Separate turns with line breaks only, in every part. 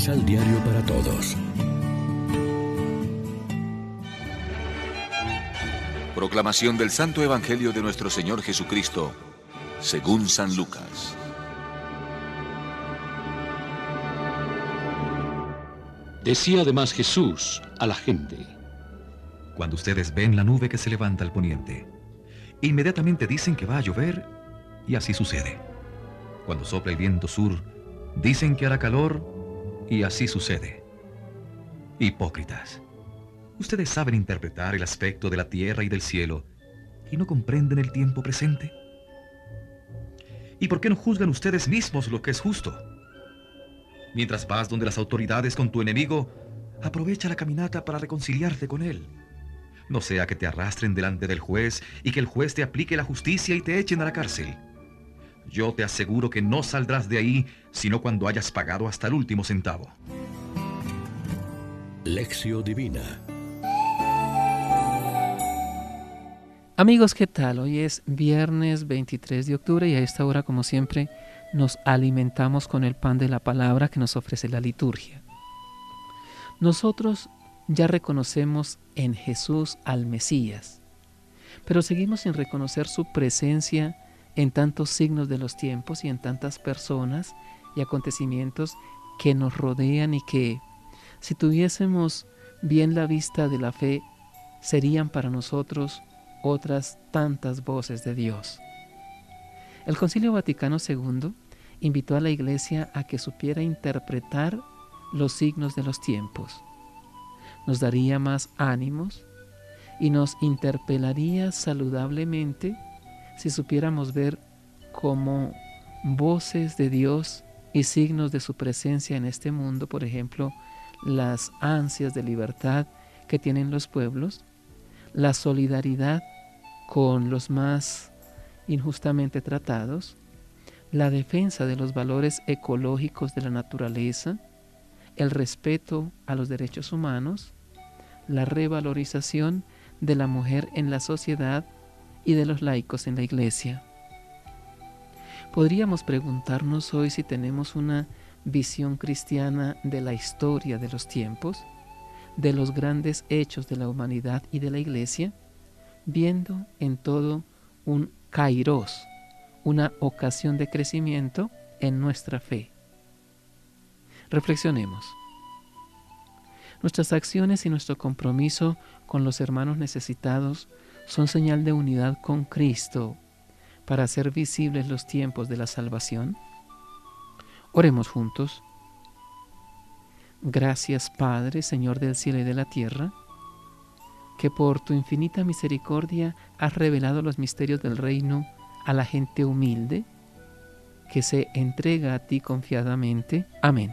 Misal Diario para Todos.
Proclamación del Santo Evangelio de nuestro Señor Jesucristo, según San Lucas.
Decía además Jesús a la gente.
Cuando ustedes ven la nube que se levanta al poniente, inmediatamente dicen que va a llover y así sucede. Cuando sopla el viento sur, dicen que hará calor y así sucede. Hipócritas. Ustedes saben interpretar el aspecto de la tierra y del cielo y no comprenden el tiempo presente. ¿Y por qué no juzgan ustedes mismos lo que es justo? Mientras vas donde las autoridades con tu enemigo, aprovecha la caminata para reconciliarte con él. No sea que te arrastren delante del juez y que el juez te aplique la justicia y te echen a la cárcel. Yo te aseguro que no saldrás de ahí sino cuando hayas pagado hasta el último centavo.
Lección Divina
Amigos, ¿qué tal? Hoy es viernes 23 de octubre y a esta hora, como siempre, nos alimentamos con el pan de la palabra que nos ofrece la liturgia. Nosotros ya reconocemos en Jesús al Mesías, pero seguimos sin reconocer su presencia en tantos signos de los tiempos y en tantas personas y acontecimientos que nos rodean y que, si tuviésemos bien la vista de la fe, serían para nosotros otras tantas voces de Dios. El Concilio Vaticano II invitó a la Iglesia a que supiera interpretar los signos de los tiempos. Nos daría más ánimos y nos interpelaría saludablemente si supiéramos ver como voces de Dios y signos de su presencia en este mundo, por ejemplo, las ansias de libertad que tienen los pueblos, la solidaridad con los más injustamente tratados, la defensa de los valores ecológicos de la naturaleza, el respeto a los derechos humanos, la revalorización de la mujer en la sociedad y de los laicos en la iglesia. Podríamos preguntarnos hoy si tenemos una visión cristiana de la historia de los tiempos, de los grandes hechos de la humanidad y de la iglesia, viendo en todo un kairos, una ocasión de crecimiento en nuestra fe. Reflexionemos. Nuestras acciones y nuestro compromiso con los hermanos necesitados son señal de unidad con Cristo para hacer visibles los tiempos de la salvación. Oremos juntos. Gracias Padre, Señor del cielo y de la tierra, que por tu infinita misericordia has revelado los misterios del reino a la gente humilde que se entrega a ti confiadamente. Amén.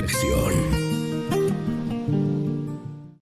Reflexión.